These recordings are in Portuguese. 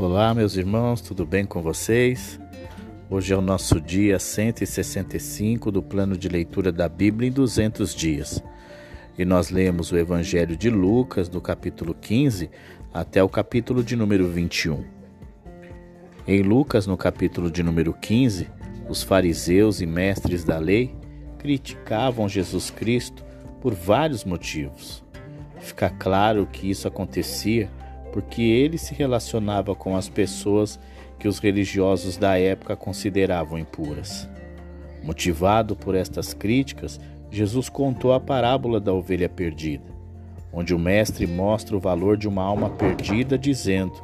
Olá, meus irmãos, tudo bem com vocês? Hoje é o nosso dia 165 do plano de leitura da Bíblia em 200 dias. E nós lemos o Evangelho de Lucas, do capítulo 15 até o capítulo de número 21. Em Lucas, no capítulo de número 15, os fariseus e mestres da lei criticavam Jesus Cristo por vários motivos. Fica claro que isso acontecia porque ele se relacionava com as pessoas que os religiosos da época consideravam impuras. Motivado por estas críticas, Jesus contou a parábola da ovelha perdida, onde o Mestre mostra o valor de uma alma perdida, dizendo: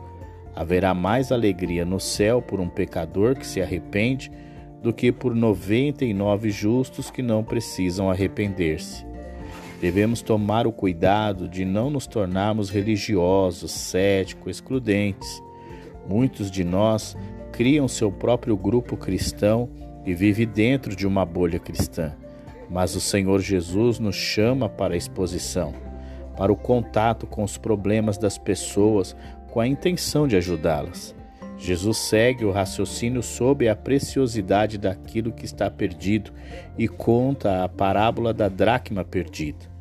Haverá mais alegria no céu por um pecador que se arrepende do que por noventa e nove justos que não precisam arrepender-se. Devemos tomar o cuidado de não nos tornarmos religiosos, céticos, excludentes. Muitos de nós criam seu próprio grupo cristão e vivem dentro de uma bolha cristã. Mas o Senhor Jesus nos chama para a exposição, para o contato com os problemas das pessoas, com a intenção de ajudá-las. Jesus segue o raciocínio sobre a preciosidade daquilo que está perdido e conta a parábola da dracma perdida.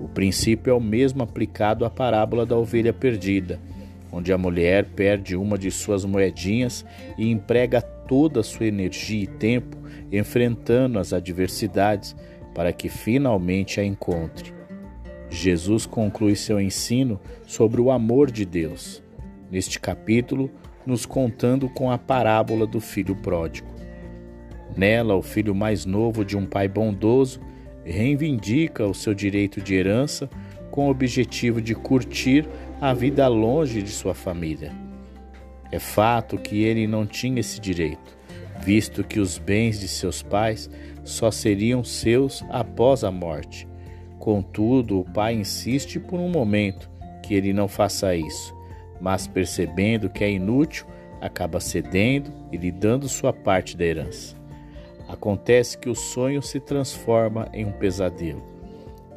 O princípio é o mesmo aplicado à parábola da ovelha perdida, onde a mulher perde uma de suas moedinhas e emprega toda a sua energia e tempo enfrentando as adversidades para que finalmente a encontre. Jesus conclui seu ensino sobre o amor de Deus, neste capítulo, nos contando com a parábola do filho pródigo. Nela, o filho mais novo de um pai bondoso reivindica o seu direito de herança com o objetivo de curtir a vida longe de sua família. É fato que ele não tinha esse direito, visto que os bens de seus pais só seriam seus após a morte. Contudo, o pai insiste por um momento que ele não faça isso, mas percebendo que é inútil, acaba cedendo e lhe dando sua parte da herança. Acontece que o sonho se transforma em um pesadelo.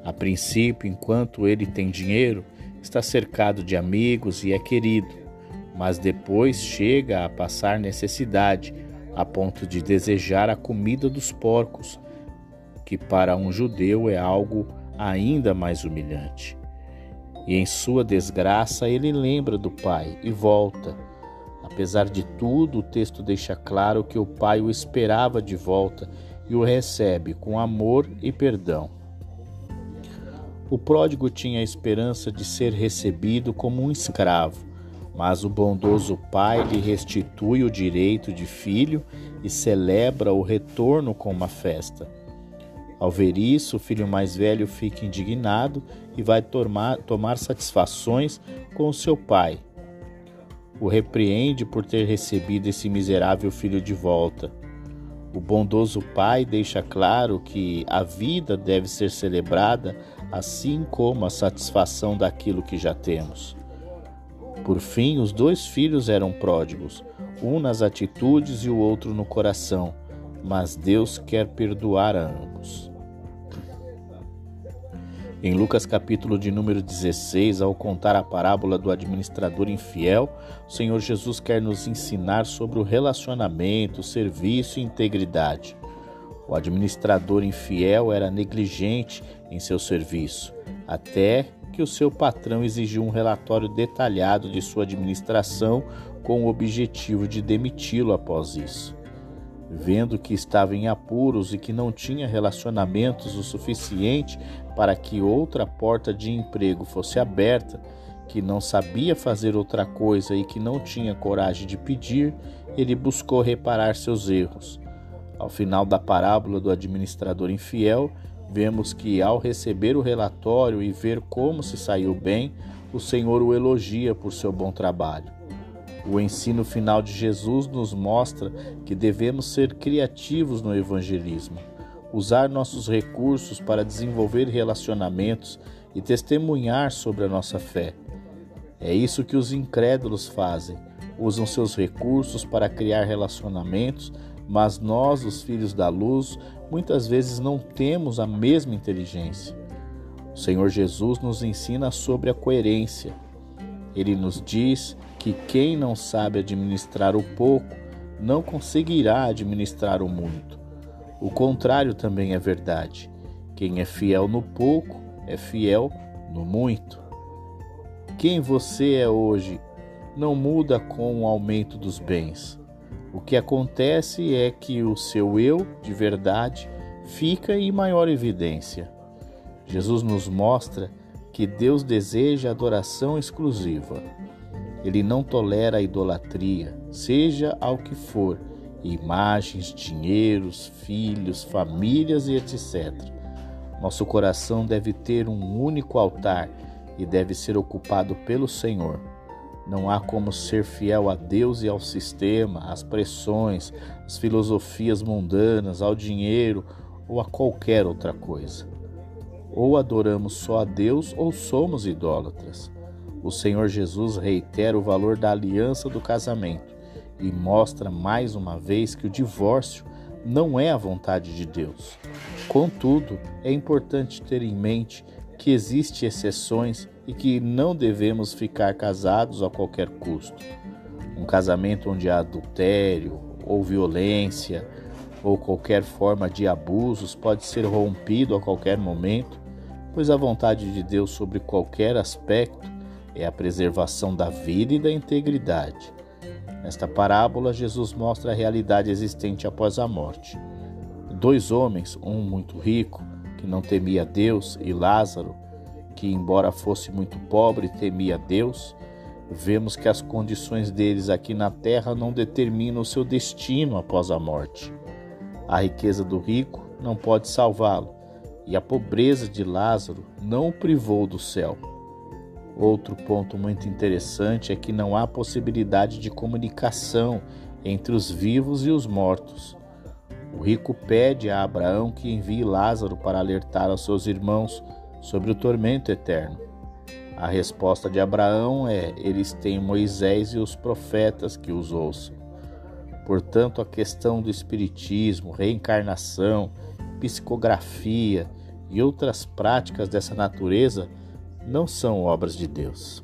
A princípio, enquanto ele tem dinheiro, está cercado de amigos e é querido, mas depois chega a passar necessidade, a ponto de desejar a comida dos porcos, que para um judeu é algo ainda mais humilhante. E em sua desgraça ele lembra do pai e volta Apesar de tudo, o texto deixa claro que o pai o esperava de volta e o recebe com amor e perdão. O pródigo tinha a esperança de ser recebido como um escravo, mas o bondoso pai lhe restitui o direito de filho e celebra o retorno com uma festa. Ao ver isso, o filho mais velho fica indignado e vai tomar, tomar satisfações com seu pai o repreende por ter recebido esse miserável filho de volta. O bondoso pai deixa claro que a vida deve ser celebrada assim como a satisfação daquilo que já temos. Por fim, os dois filhos eram pródigos, um nas atitudes e o outro no coração, mas Deus quer perdoar a ambos. Em Lucas capítulo de número 16, ao contar a parábola do administrador infiel, o Senhor Jesus quer nos ensinar sobre o relacionamento, serviço e integridade. O administrador infiel era negligente em seu serviço, até que o seu patrão exigiu um relatório detalhado de sua administração com o objetivo de demiti-lo após isso. Vendo que estava em apuros e que não tinha relacionamentos o suficiente para que outra porta de emprego fosse aberta, que não sabia fazer outra coisa e que não tinha coragem de pedir, ele buscou reparar seus erros. Ao final da parábola do administrador infiel, vemos que, ao receber o relatório e ver como se saiu bem, o Senhor o elogia por seu bom trabalho. O ensino final de Jesus nos mostra que devemos ser criativos no evangelismo, usar nossos recursos para desenvolver relacionamentos e testemunhar sobre a nossa fé. É isso que os incrédulos fazem, usam seus recursos para criar relacionamentos, mas nós, os filhos da luz, muitas vezes não temos a mesma inteligência. O Senhor Jesus nos ensina sobre a coerência. Ele nos diz que quem não sabe administrar o pouco não conseguirá administrar o muito. O contrário também é verdade. Quem é fiel no pouco é fiel no muito. Quem você é hoje não muda com o aumento dos bens. O que acontece é que o seu eu de verdade fica em maior evidência. Jesus nos mostra que Deus deseja adoração exclusiva. Ele não tolera a idolatria, seja ao que for, imagens, dinheiros, filhos, famílias e etc. Nosso coração deve ter um único altar e deve ser ocupado pelo Senhor. Não há como ser fiel a Deus e ao sistema, às pressões, às filosofias mundanas, ao dinheiro ou a qualquer outra coisa. Ou adoramos só a Deus ou somos idólatras. O Senhor Jesus reitera o valor da aliança do casamento e mostra mais uma vez que o divórcio não é a vontade de Deus. Contudo, é importante ter em mente que existem exceções e que não devemos ficar casados a qualquer custo. Um casamento onde há adultério ou violência ou qualquer forma de abusos pode ser rompido a qualquer momento, pois a vontade de Deus sobre qualquer aspecto é a preservação da vida e da integridade. Nesta parábola, Jesus mostra a realidade existente após a morte. Dois homens, um muito rico, que não temia Deus, e Lázaro, que, embora fosse muito pobre, temia Deus, vemos que as condições deles aqui na terra não determinam o seu destino após a morte. A riqueza do rico não pode salvá-lo, e a pobreza de Lázaro não o privou do céu. Outro ponto muito interessante é que não há possibilidade de comunicação entre os vivos e os mortos. O rico pede a Abraão que envie Lázaro para alertar aos seus irmãos sobre o tormento eterno. A resposta de Abraão é: eles têm Moisés e os profetas que os ouçam. Portanto, a questão do espiritismo, reencarnação, psicografia e outras práticas dessa natureza não são obras de Deus.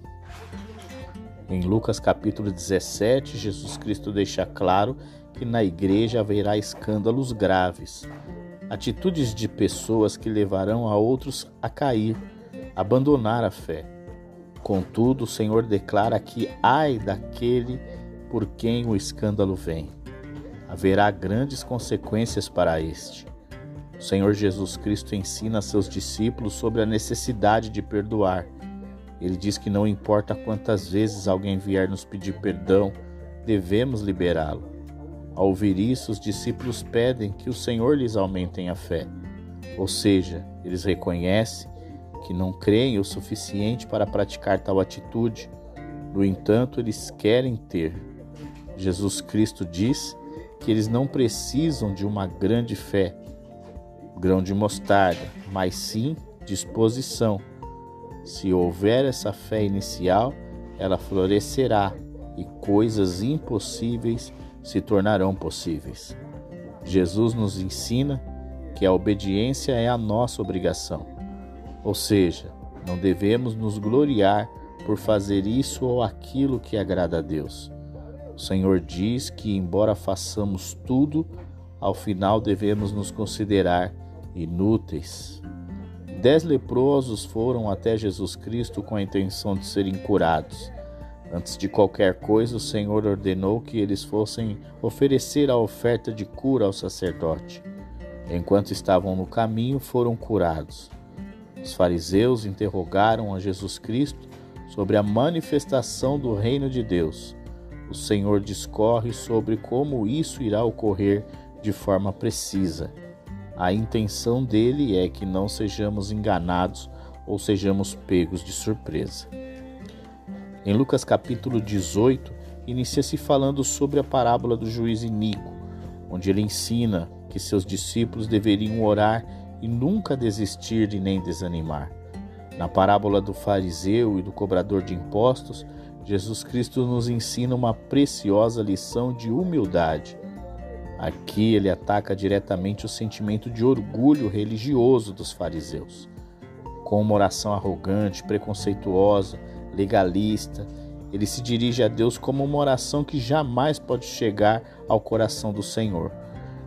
Em Lucas capítulo 17, Jesus Cristo deixa claro que na igreja haverá escândalos graves, atitudes de pessoas que levarão a outros a cair, abandonar a fé. Contudo, o Senhor declara que ai daquele por quem o escândalo vem. Haverá grandes consequências para este. O Senhor Jesus Cristo ensina a seus discípulos sobre a necessidade de perdoar. Ele diz que não importa quantas vezes alguém vier nos pedir perdão, devemos liberá-lo. Ao ouvir isso, os discípulos pedem que o Senhor lhes aumente a fé. Ou seja, eles reconhecem que não creem o suficiente para praticar tal atitude. No entanto, eles querem ter. Jesus Cristo diz que eles não precisam de uma grande fé, grão de mostarda, mas sim disposição. Se houver essa fé inicial, ela florescerá e coisas impossíveis se tornarão possíveis. Jesus nos ensina que a obediência é a nossa obrigação, ou seja, não devemos nos gloriar por fazer isso ou aquilo que agrada a Deus. O Senhor diz que, embora façamos tudo, ao final devemos nos considerar inúteis. Dez leprosos foram até Jesus Cristo com a intenção de serem curados. Antes de qualquer coisa, o Senhor ordenou que eles fossem oferecer a oferta de cura ao sacerdote. Enquanto estavam no caminho, foram curados. Os fariseus interrogaram a Jesus Cristo sobre a manifestação do reino de Deus. O Senhor discorre sobre como isso irá ocorrer de forma precisa. A intenção dele é que não sejamos enganados ou sejamos pegos de surpresa. Em Lucas capítulo 18, inicia-se falando sobre a parábola do juiz Inico, onde ele ensina que seus discípulos deveriam orar e nunca desistir e nem desanimar. Na parábola do fariseu e do cobrador de impostos, Jesus Cristo nos ensina uma preciosa lição de humildade Aqui ele ataca diretamente o sentimento de orgulho religioso dos fariseus. Com uma oração arrogante, preconceituosa, legalista, ele se dirige a Deus como uma oração que jamais pode chegar ao coração do Senhor.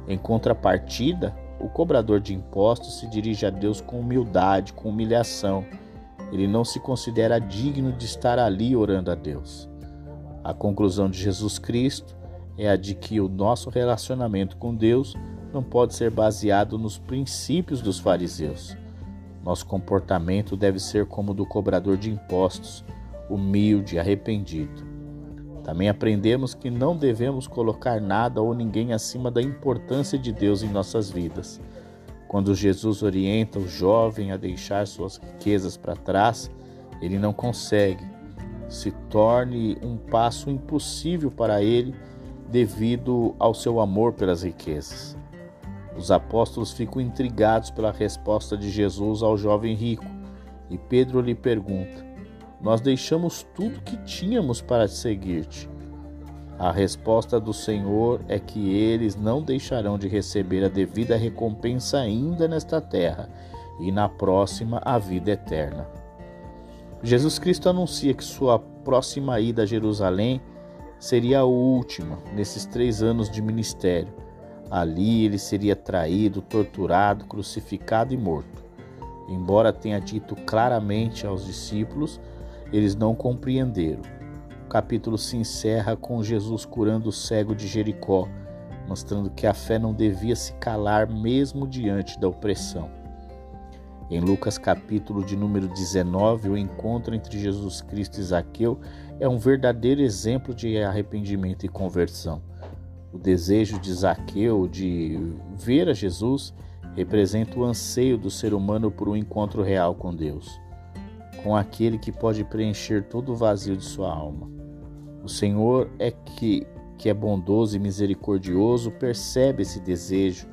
Em contrapartida, o cobrador de impostos se dirige a Deus com humildade, com humilhação. Ele não se considera digno de estar ali orando a Deus. A conclusão de Jesus Cristo é a de que o nosso relacionamento com Deus não pode ser baseado nos princípios dos fariseus. Nosso comportamento deve ser como o do cobrador de impostos, humilde, arrependido. Também aprendemos que não devemos colocar nada ou ninguém acima da importância de Deus em nossas vidas. Quando Jesus orienta o jovem a deixar suas riquezas para trás, ele não consegue. Se torne um passo impossível para ele devido ao seu amor pelas riquezas. Os apóstolos ficam intrigados pela resposta de Jesus ao jovem rico e Pedro lhe pergunta: nós deixamos tudo que tínhamos para seguir-te. A resposta do Senhor é que eles não deixarão de receber a devida recompensa ainda nesta terra e na próxima a vida eterna. Jesus Cristo anuncia que sua próxima ida a Jerusalém seria a última nesses três anos de ministério. Ali ele seria traído, torturado, crucificado e morto. Embora tenha dito claramente aos discípulos eles não compreenderam. O capítulo se encerra com Jesus curando o cego de Jericó, mostrando que a fé não devia se calar mesmo diante da opressão. Em Lucas capítulo de número 19, o encontro entre Jesus Cristo e Zaqueu é um verdadeiro exemplo de arrependimento e conversão. O desejo de Zaqueu de ver a Jesus representa o anseio do ser humano por um encontro real com Deus com aquele que pode preencher todo o vazio de sua alma. O Senhor é que, que é bondoso e misericordioso, percebe esse desejo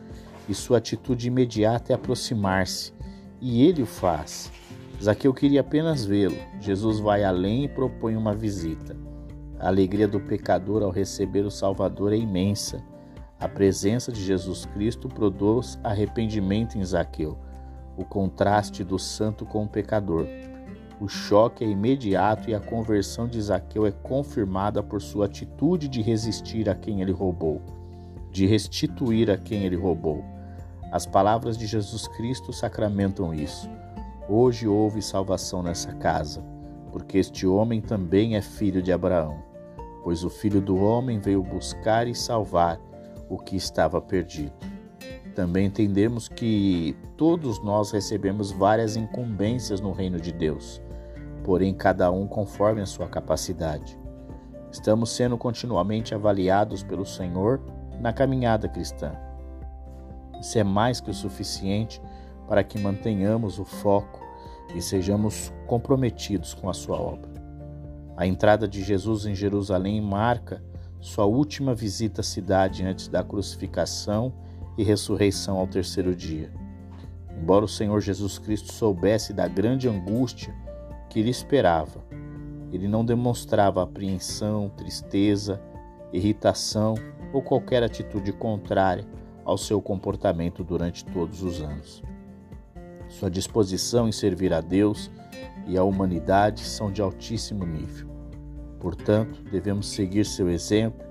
e sua atitude imediata é aproximar-se, e ele o faz. Zaqueu queria apenas vê-lo. Jesus vai além e propõe uma visita. A alegria do pecador ao receber o Salvador é imensa. A presença de Jesus Cristo produz arrependimento em Zaqueu, o contraste do santo com o pecador. O choque é imediato e a conversão de Zaqueu é confirmada por sua atitude de resistir a quem ele roubou, de restituir a quem ele roubou. As palavras de Jesus Cristo sacramentam isso. Hoje houve salvação nessa casa, porque este homem também é filho de Abraão, pois o filho do homem veio buscar e salvar o que estava perdido. Também entendemos que todos nós recebemos várias incumbências no reino de Deus porém cada um conforme a sua capacidade. Estamos sendo continuamente avaliados pelo Senhor na caminhada cristã. Isso é mais que o suficiente para que mantenhamos o foco e sejamos comprometidos com a sua obra. A entrada de Jesus em Jerusalém marca sua última visita à cidade antes da crucificação e ressurreição ao terceiro dia. Embora o Senhor Jesus Cristo soubesse da grande angústia que lhe esperava. Ele não demonstrava apreensão, tristeza, irritação ou qualquer atitude contrária ao seu comportamento durante todos os anos. Sua disposição em servir a Deus e a humanidade são de altíssimo nível. Portanto, devemos seguir seu exemplo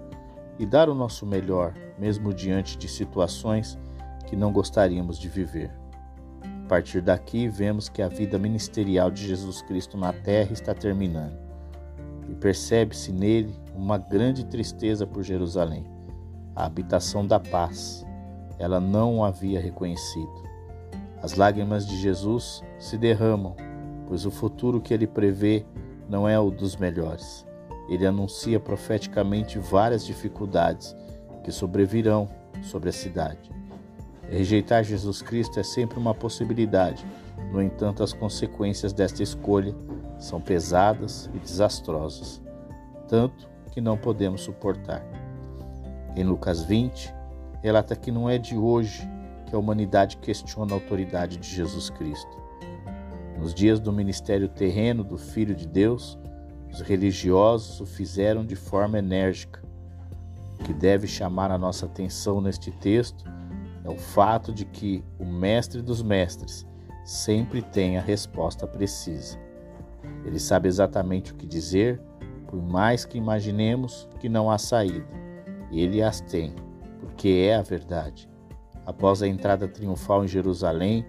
e dar o nosso melhor, mesmo diante de situações que não gostaríamos de viver. A partir daqui, vemos que a vida ministerial de Jesus Cristo na terra está terminando. E percebe-se nele uma grande tristeza por Jerusalém, a habitação da paz. Ela não o havia reconhecido. As lágrimas de Jesus se derramam, pois o futuro que ele prevê não é o dos melhores. Ele anuncia profeticamente várias dificuldades que sobrevirão sobre a cidade. Rejeitar Jesus Cristo é sempre uma possibilidade, no entanto, as consequências desta escolha são pesadas e desastrosas, tanto que não podemos suportar. Em Lucas 20, relata que não é de hoje que a humanidade questiona a autoridade de Jesus Cristo. Nos dias do ministério terreno do Filho de Deus, os religiosos o fizeram de forma enérgica. O que deve chamar a nossa atenção neste texto é o fato de que o mestre dos mestres sempre tem a resposta precisa. Ele sabe exatamente o que dizer, por mais que imaginemos que não há saída. Ele as tem, porque é a verdade. Após a entrada triunfal em Jerusalém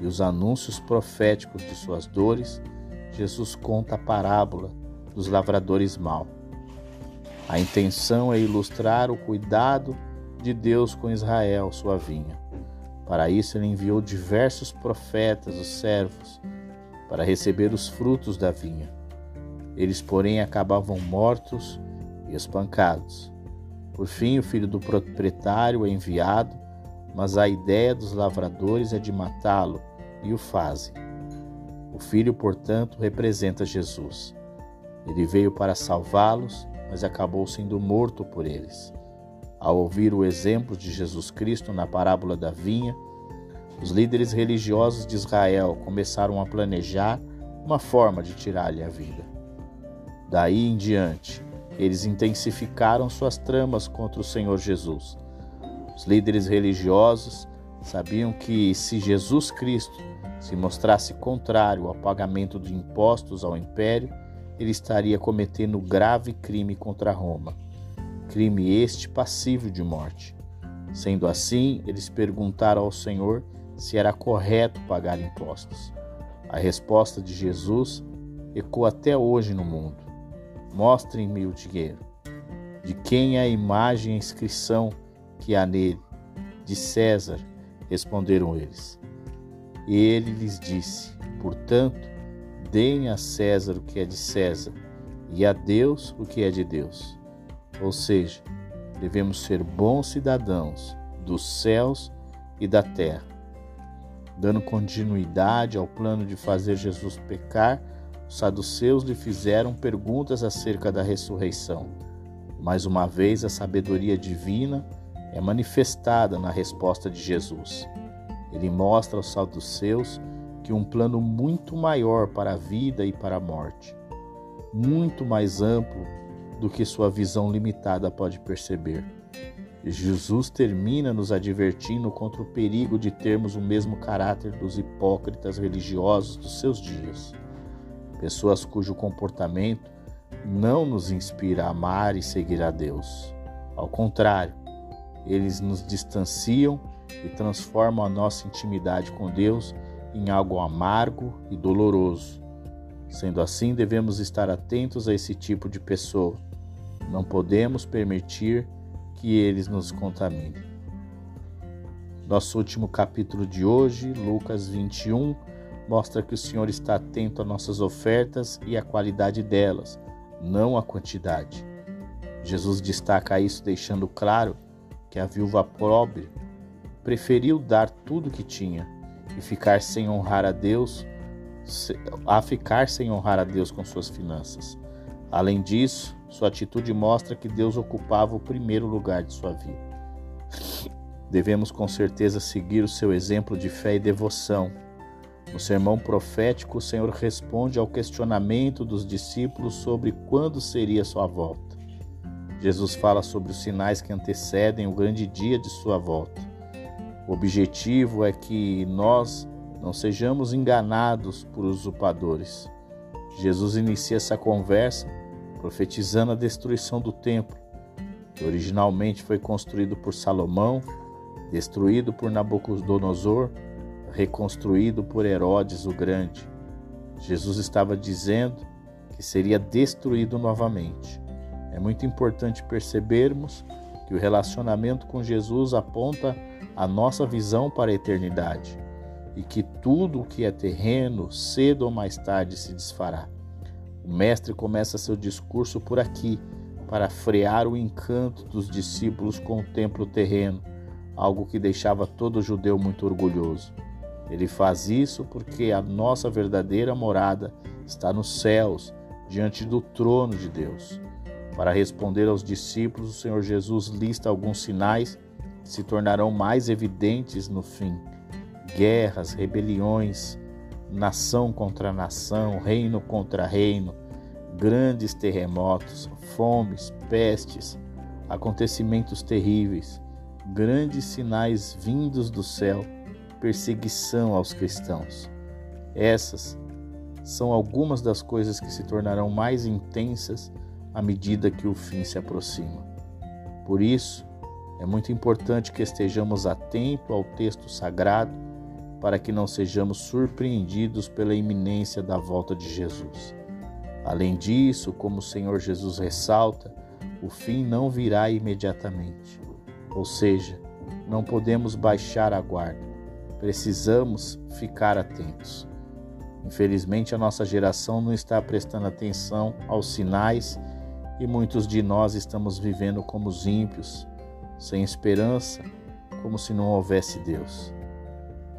e os anúncios proféticos de suas dores, Jesus conta a parábola dos lavradores mal. A intenção é ilustrar o cuidado de Deus com Israel, sua vinha. Para isso, ele enviou diversos profetas, os servos, para receber os frutos da vinha. Eles, porém, acabavam mortos e espancados. Por fim, o filho do proprietário é enviado, mas a ideia dos lavradores é de matá-lo e o fazem. O filho, portanto, representa Jesus. Ele veio para salvá-los, mas acabou sendo morto por eles. Ao ouvir o exemplo de Jesus Cristo na parábola da vinha, os líderes religiosos de Israel começaram a planejar uma forma de tirar-lhe a vida. Daí em diante, eles intensificaram suas tramas contra o Senhor Jesus. Os líderes religiosos sabiam que se Jesus Cristo se mostrasse contrário ao pagamento de impostos ao império, ele estaria cometendo grave crime contra Roma, crime este passível de morte. Sendo assim, eles perguntaram ao Senhor se era correto pagar impostos. A resposta de Jesus ecoa até hoje no mundo. Mostrem-me o dinheiro. De quem é a imagem e a inscrição que há nele? De César, responderam eles. E ele lhes disse: Portanto, deem a César o que é de César e a Deus o que é de Deus. Ou seja, devemos ser bons cidadãos dos céus e da terra. Dando continuidade ao plano de fazer Jesus pecar, os saduceus lhe fizeram perguntas acerca da ressurreição. Mais uma vez, a sabedoria divina é manifestada na resposta de Jesus. Ele mostra aos saduceus que um plano muito maior para a vida e para a morte, muito mais amplo do que sua visão limitada pode perceber. Jesus termina nos advertindo contra o perigo de termos o mesmo caráter dos hipócritas religiosos dos seus dias, pessoas cujo comportamento não nos inspira a amar e seguir a Deus. Ao contrário, eles nos distanciam e transformam a nossa intimidade com Deus em algo amargo e doloroso. Sendo assim, devemos estar atentos a esse tipo de pessoa. Não podemos permitir que eles nos contaminem. Nosso último capítulo de hoje, Lucas 21, mostra que o Senhor está atento a nossas ofertas e à qualidade delas, não à quantidade. Jesus destaca isso deixando claro que a viúva pobre preferiu dar tudo que tinha e ficar sem honrar a Deus, a ficar sem honrar a Deus com suas finanças. Além disso, sua atitude mostra que Deus ocupava o primeiro lugar de sua vida. Devemos com certeza seguir o seu exemplo de fé e devoção. No sermão profético, o Senhor responde ao questionamento dos discípulos sobre quando seria sua volta. Jesus fala sobre os sinais que antecedem o grande dia de sua volta. O objetivo é que nós não sejamos enganados por usurpadores. Jesus inicia essa conversa profetizando a destruição do templo, que originalmente foi construído por Salomão, destruído por Nabucodonosor, reconstruído por Herodes o Grande. Jesus estava dizendo que seria destruído novamente. É muito importante percebermos que o relacionamento com Jesus aponta a nossa visão para a eternidade e que tudo o que é terreno, cedo ou mais tarde, se desfará. O Mestre começa seu discurso por aqui, para frear o encanto dos discípulos com o templo terreno, algo que deixava todo judeu muito orgulhoso. Ele faz isso porque a nossa verdadeira morada está nos céus, diante do trono de Deus. Para responder aos discípulos, o Senhor Jesus lista alguns sinais se tornarão mais evidentes no fim. Guerras, rebeliões, nação contra nação, reino contra reino, grandes terremotos, fomes, pestes, acontecimentos terríveis, grandes sinais vindos do céu, perseguição aos cristãos. Essas são algumas das coisas que se tornarão mais intensas à medida que o fim se aproxima. Por isso, é muito importante que estejamos atentos ao texto sagrado para que não sejamos surpreendidos pela iminência da volta de Jesus. Além disso, como o Senhor Jesus ressalta, o fim não virá imediatamente. Ou seja, não podemos baixar a guarda. Precisamos ficar atentos. Infelizmente, a nossa geração não está prestando atenção aos sinais e muitos de nós estamos vivendo como os ímpios, sem esperança, como se não houvesse Deus.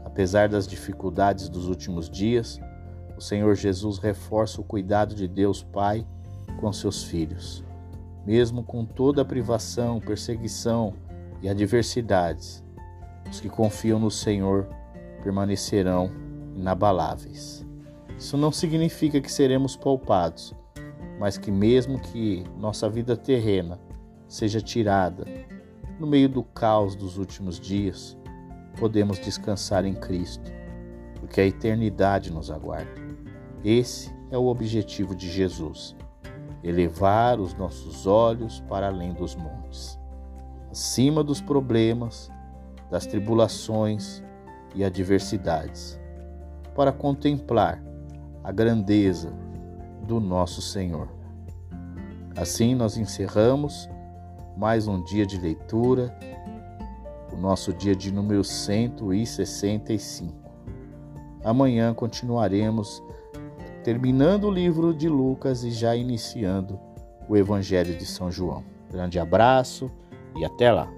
Apesar das dificuldades dos últimos dias, o Senhor Jesus reforça o cuidado de Deus Pai com seus filhos. Mesmo com toda a privação, perseguição e adversidades, os que confiam no Senhor permanecerão inabaláveis. Isso não significa que seremos poupados, mas que, mesmo que nossa vida terrena seja tirada no meio do caos dos últimos dias, podemos descansar em Cristo, porque a eternidade nos aguarda. Esse é o objetivo de Jesus: elevar os nossos olhos para além dos montes, acima dos problemas, das tribulações e adversidades, para contemplar a grandeza do nosso Senhor. Assim nós encerramos mais um dia de leitura, o nosso dia de número 165. Amanhã continuaremos terminando o livro de Lucas e já iniciando o Evangelho de São João. Grande abraço e até lá!